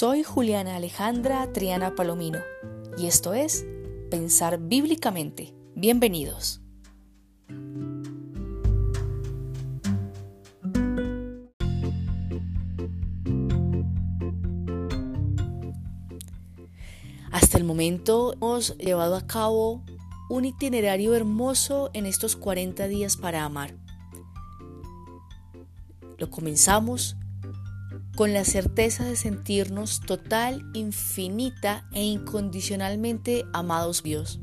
Soy Juliana Alejandra Triana Palomino y esto es Pensar Bíblicamente. Bienvenidos. Hasta el momento hemos llevado a cabo un itinerario hermoso en estos 40 días para amar. Lo comenzamos con la certeza de sentirnos total, infinita e incondicionalmente amados Dios.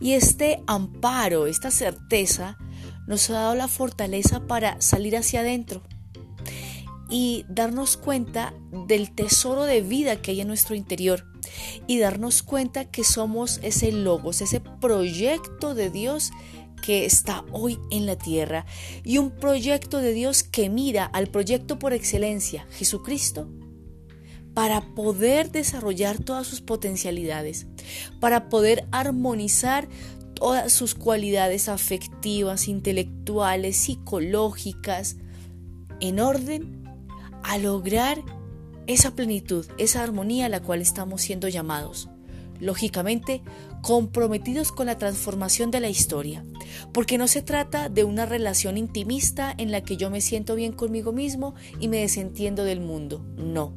Y este amparo, esta certeza, nos ha dado la fortaleza para salir hacia adentro y darnos cuenta del tesoro de vida que hay en nuestro interior y darnos cuenta que somos ese logos, ese proyecto de Dios que está hoy en la tierra y un proyecto de Dios que mira al proyecto por excelencia, Jesucristo, para poder desarrollar todas sus potencialidades, para poder armonizar todas sus cualidades afectivas, intelectuales, psicológicas, en orden a lograr esa plenitud, esa armonía a la cual estamos siendo llamados. Lógicamente, comprometidos con la transformación de la historia, porque no se trata de una relación intimista en la que yo me siento bien conmigo mismo y me desentiendo del mundo, no.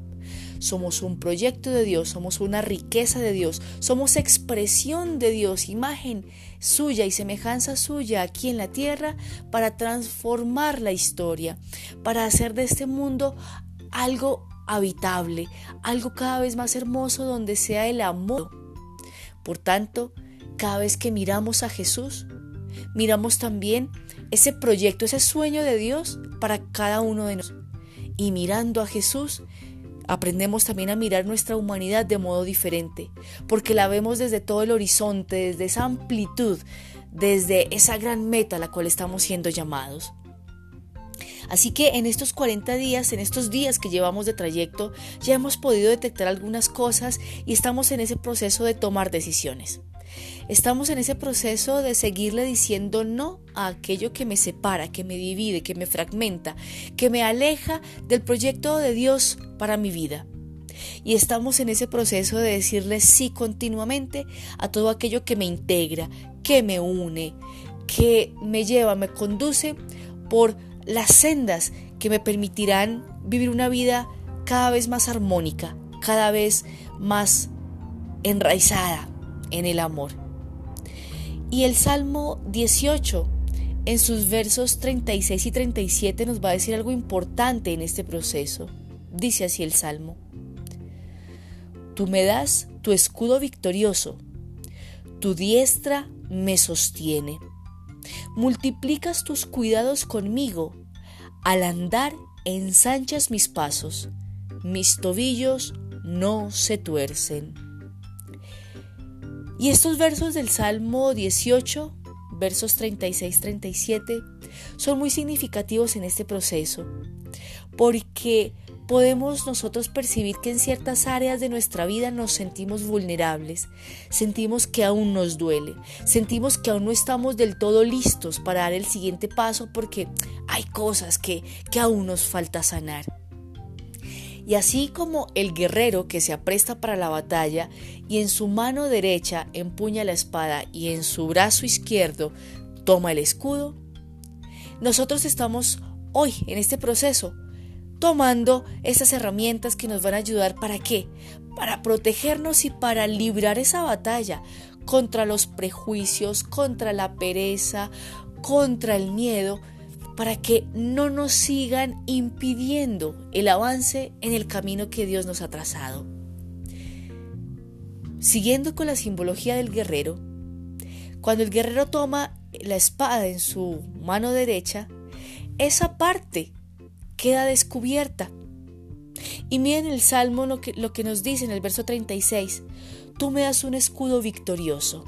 Somos un proyecto de Dios, somos una riqueza de Dios, somos expresión de Dios, imagen suya y semejanza suya aquí en la tierra para transformar la historia, para hacer de este mundo algo habitable, algo cada vez más hermoso donde sea el amor. Por tanto, cada vez que miramos a Jesús, miramos también ese proyecto, ese sueño de Dios para cada uno de nosotros. Y mirando a Jesús, aprendemos también a mirar nuestra humanidad de modo diferente, porque la vemos desde todo el horizonte, desde esa amplitud, desde esa gran meta a la cual estamos siendo llamados. Así que en estos 40 días, en estos días que llevamos de trayecto, ya hemos podido detectar algunas cosas y estamos en ese proceso de tomar decisiones. Estamos en ese proceso de seguirle diciendo no a aquello que me separa, que me divide, que me fragmenta, que me aleja del proyecto de Dios para mi vida. Y estamos en ese proceso de decirle sí continuamente a todo aquello que me integra, que me une, que me lleva, me conduce por las sendas que me permitirán vivir una vida cada vez más armónica, cada vez más enraizada en el amor. Y el Salmo 18, en sus versos 36 y 37, nos va a decir algo importante en este proceso. Dice así el Salmo. Tú me das tu escudo victorioso, tu diestra me sostiene. Multiplicas tus cuidados conmigo, al andar ensanchas mis pasos, mis tobillos no se tuercen. Y estos versos del Salmo 18, versos 36-37, son muy significativos en este proceso, porque podemos nosotros percibir que en ciertas áreas de nuestra vida nos sentimos vulnerables, sentimos que aún nos duele, sentimos que aún no estamos del todo listos para dar el siguiente paso porque hay cosas que, que aún nos falta sanar. Y así como el guerrero que se apresta para la batalla y en su mano derecha empuña la espada y en su brazo izquierdo toma el escudo, nosotros estamos hoy en este proceso tomando esas herramientas que nos van a ayudar para qué? Para protegernos y para librar esa batalla contra los prejuicios, contra la pereza, contra el miedo, para que no nos sigan impidiendo el avance en el camino que Dios nos ha trazado. Siguiendo con la simbología del guerrero, cuando el guerrero toma la espada en su mano derecha, esa parte queda descubierta. Y miren el Salmo lo que, lo que nos dice en el verso 36, tú me das un escudo victorioso.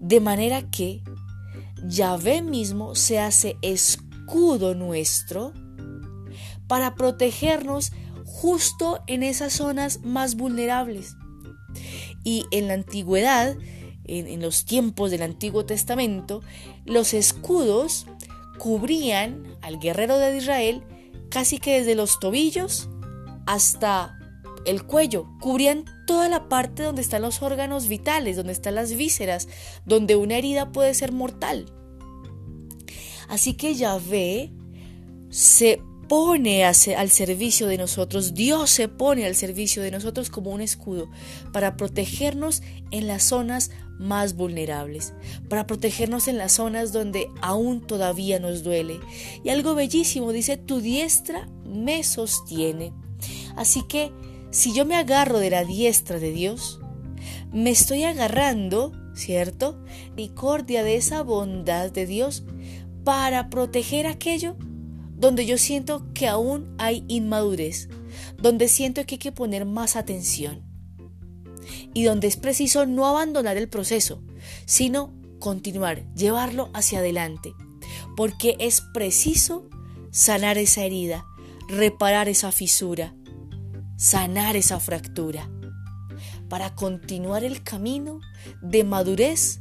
De manera que Yahvé mismo se hace escudo nuestro para protegernos justo en esas zonas más vulnerables. Y en la antigüedad, en, en, los tiempos del Antiguo Testamento, los escudos cubrían al guerrero de Israel casi que desde los tobillos hasta el cuello, cubrían toda la parte donde están los órganos vitales, donde están las vísceras, donde una herida puede ser mortal. Así que Yahvé se pone al servicio de nosotros, Dios se pone al servicio de nosotros como un escudo para protegernos en las zonas más vulnerables, para protegernos en las zonas donde aún todavía nos duele. Y algo bellísimo dice, tu diestra me sostiene. Así que si yo me agarro de la diestra de Dios, me estoy agarrando, ¿cierto? Misericordia de esa bondad de Dios para proteger aquello donde yo siento que aún hay inmadurez, donde siento que hay que poner más atención y donde es preciso no abandonar el proceso, sino continuar, llevarlo hacia adelante, porque es preciso sanar esa herida, reparar esa fisura, sanar esa fractura, para continuar el camino de madurez,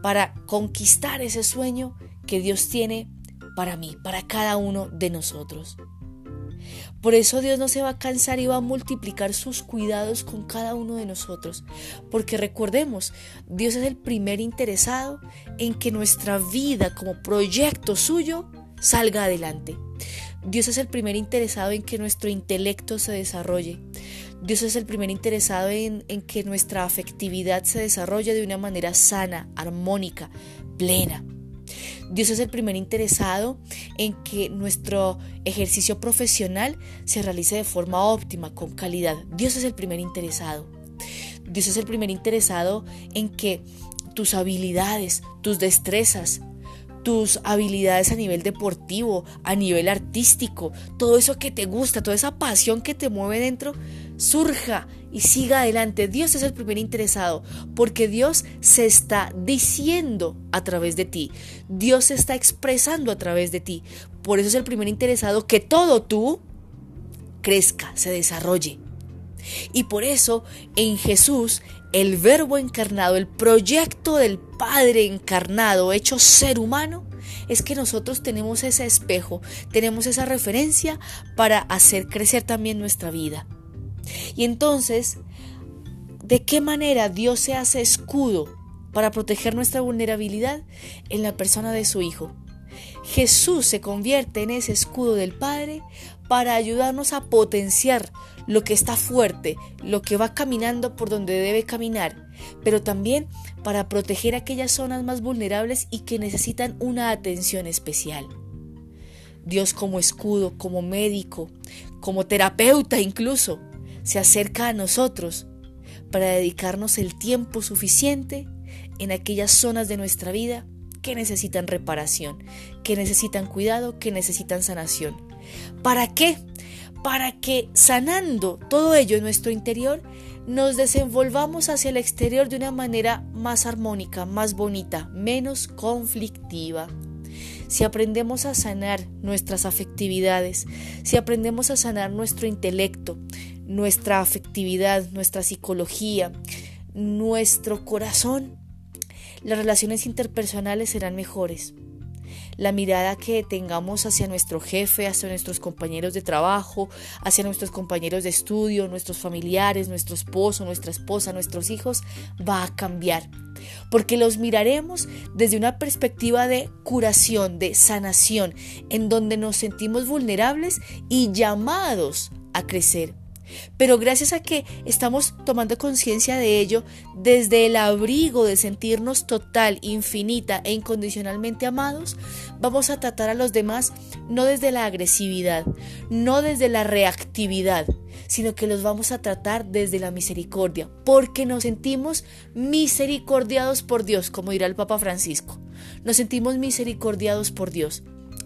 para conquistar ese sueño que Dios tiene para mí, para cada uno de nosotros. Por eso Dios no se va a cansar y va a multiplicar sus cuidados con cada uno de nosotros. Porque recordemos, Dios es el primer interesado en que nuestra vida como proyecto suyo salga adelante. Dios es el primer interesado en que nuestro intelecto se desarrolle. Dios es el primer interesado en, en que nuestra afectividad se desarrolle de una manera sana, armónica, plena. Dios es el primer interesado en que nuestro ejercicio profesional se realice de forma óptima, con calidad. Dios es el primer interesado. Dios es el primer interesado en que tus habilidades, tus destrezas, tus habilidades a nivel deportivo, a nivel artístico, todo eso que te gusta, toda esa pasión que te mueve dentro, surja y siga adelante. Dios es el primer interesado porque Dios se está diciendo a través de ti. Dios se está expresando a través de ti. Por eso es el primer interesado que todo tú crezca, se desarrolle. Y por eso en Jesús el verbo encarnado, el proyecto del Padre encarnado, hecho ser humano, es que nosotros tenemos ese espejo, tenemos esa referencia para hacer crecer también nuestra vida. Y entonces, ¿de qué manera Dios se hace escudo para proteger nuestra vulnerabilidad? En la persona de su Hijo. Jesús se convierte en ese escudo del Padre para ayudarnos a potenciar lo que está fuerte, lo que va caminando por donde debe caminar, pero también para proteger aquellas zonas más vulnerables y que necesitan una atención especial. Dios como escudo, como médico, como terapeuta incluso, se acerca a nosotros para dedicarnos el tiempo suficiente en aquellas zonas de nuestra vida que necesitan reparación, que necesitan cuidado, que necesitan sanación. ¿Para qué? Para que sanando todo ello en nuestro interior, nos desenvolvamos hacia el exterior de una manera más armónica, más bonita, menos conflictiva. Si aprendemos a sanar nuestras afectividades, si aprendemos a sanar nuestro intelecto, nuestra afectividad, nuestra psicología, nuestro corazón, las relaciones interpersonales serán mejores la mirada que tengamos hacia nuestro jefe, hacia nuestros compañeros de trabajo, hacia nuestros compañeros de estudio, nuestros familiares, nuestro esposo, nuestra esposa, nuestros hijos, va a cambiar. Porque los miraremos desde una perspectiva de curación, de sanación, en donde nos sentimos vulnerables y llamados a crecer. Pero gracias a que estamos tomando conciencia de ello, desde el abrigo de sentirnos total, infinita e incondicionalmente amados, vamos a tratar a los demás no desde la agresividad, no desde la reactividad, sino que los vamos a tratar desde la misericordia, porque nos sentimos misericordiados por Dios, como dirá el Papa Francisco. Nos sentimos misericordiados por Dios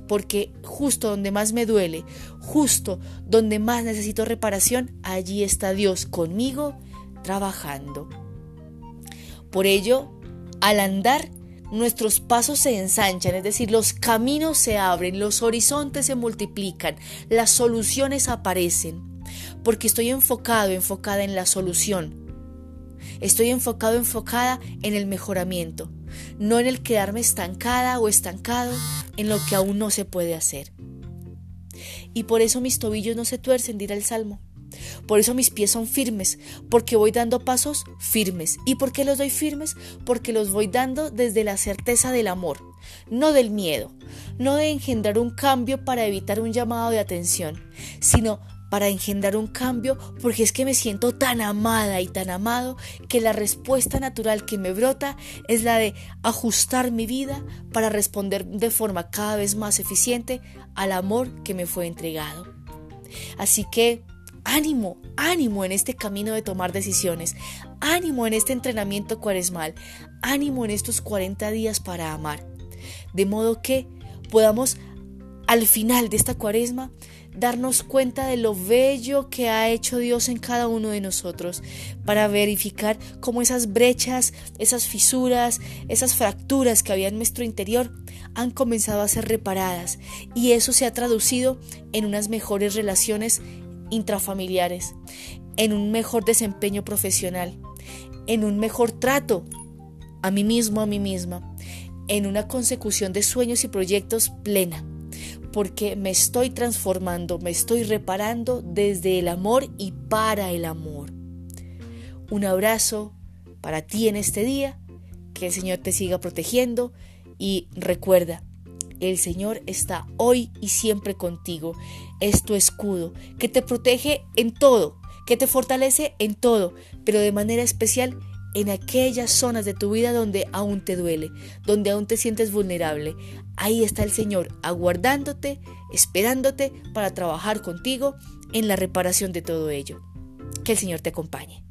porque justo donde más me duele, justo donde más necesito reparación, allí está Dios conmigo trabajando. Por ello, al andar, nuestros pasos se ensanchan, es decir, los caminos se abren, los horizontes se multiplican, las soluciones aparecen, porque estoy enfocado, enfocada en la solución. Estoy enfocado, enfocada en el mejoramiento no en el quedarme estancada o estancado en lo que aún no se puede hacer. Y por eso mis tobillos no se tuercen, dirá el Salmo. Por eso mis pies son firmes, porque voy dando pasos firmes. ¿Y por qué los doy firmes? Porque los voy dando desde la certeza del amor, no del miedo, no de engendrar un cambio para evitar un llamado de atención, sino para engendrar un cambio porque es que me siento tan amada y tan amado que la respuesta natural que me brota es la de ajustar mi vida para responder de forma cada vez más eficiente al amor que me fue entregado. Así que ánimo, ánimo en este camino de tomar decisiones, ánimo en este entrenamiento cuaresmal, ánimo en estos 40 días para amar, de modo que podamos al final de esta cuaresma darnos cuenta de lo bello que ha hecho Dios en cada uno de nosotros, para verificar cómo esas brechas, esas fisuras, esas fracturas que había en nuestro interior han comenzado a ser reparadas. Y eso se ha traducido en unas mejores relaciones intrafamiliares, en un mejor desempeño profesional, en un mejor trato a mí mismo, a mí misma, en una consecución de sueños y proyectos plena porque me estoy transformando, me estoy reparando desde el amor y para el amor. Un abrazo para ti en este día, que el Señor te siga protegiendo y recuerda, el Señor está hoy y siempre contigo, es tu escudo, que te protege en todo, que te fortalece en todo, pero de manera especial en aquellas zonas de tu vida donde aún te duele, donde aún te sientes vulnerable. Ahí está el Señor aguardándote, esperándote para trabajar contigo en la reparación de todo ello. Que el Señor te acompañe.